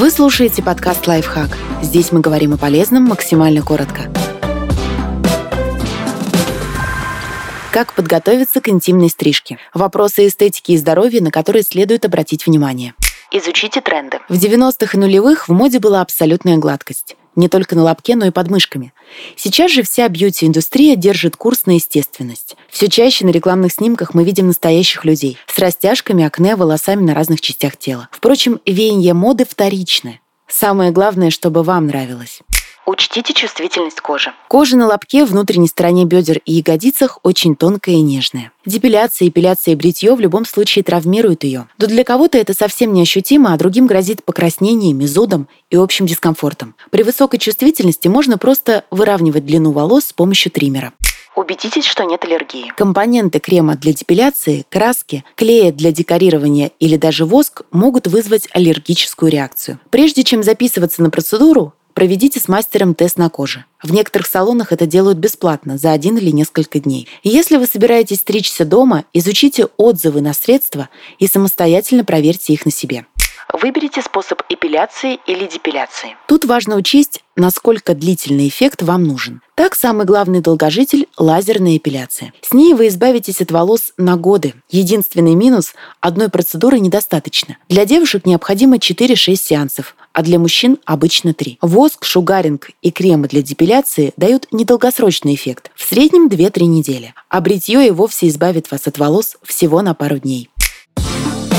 Вы слушаете подкаст «Лайфхак». Здесь мы говорим о полезном максимально коротко. Как подготовиться к интимной стрижке? Вопросы эстетики и здоровья, на которые следует обратить внимание. Изучите тренды. В 90-х и нулевых в моде была абсолютная гладкость. Не только на лобке, но и под мышками. Сейчас же вся бьюти-индустрия держит курс на естественность. Все чаще на рекламных снимках мы видим настоящих людей с растяжками, акне, волосами на разных частях тела. Впрочем, веяние моды вторичное. Самое главное, чтобы вам нравилось. Учтите чувствительность кожи. Кожа на лобке, внутренней стороне бедер и ягодицах очень тонкая и нежная. Депиляция, эпиляция и бритье в любом случае травмируют ее. Но для кого-то это совсем неощутимо, а другим грозит покраснениями, зудом и общим дискомфортом. При высокой чувствительности можно просто выравнивать длину волос с помощью триммера. Убедитесь, что нет аллергии. Компоненты крема для депиляции, краски, клея для декорирования или даже воск могут вызвать аллергическую реакцию. Прежде чем записываться на процедуру, Проведите с мастером тест на коже. В некоторых салонах это делают бесплатно, за один или несколько дней. И если вы собираетесь стричься дома, изучите отзывы на средства и самостоятельно проверьте их на себе. Выберите способ эпиляции или депиляции. Тут важно учесть, насколько длительный эффект вам нужен. Так, самый главный долгожитель – лазерная эпиляция. С ней вы избавитесь от волос на годы. Единственный минус – одной процедуры недостаточно. Для девушек необходимо 4-6 сеансов, а для мужчин обычно 3. Воск, шугаринг и кремы для депиляции дают недолгосрочный эффект, в среднем 2-3 недели. А бритье и вовсе избавит вас от волос всего на пару дней.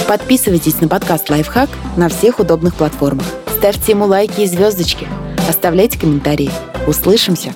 Подписывайтесь на подкаст «Лайфхак» на всех удобных платформах. Ставьте ему лайки и звездочки. Оставляйте комментарии. Услышимся!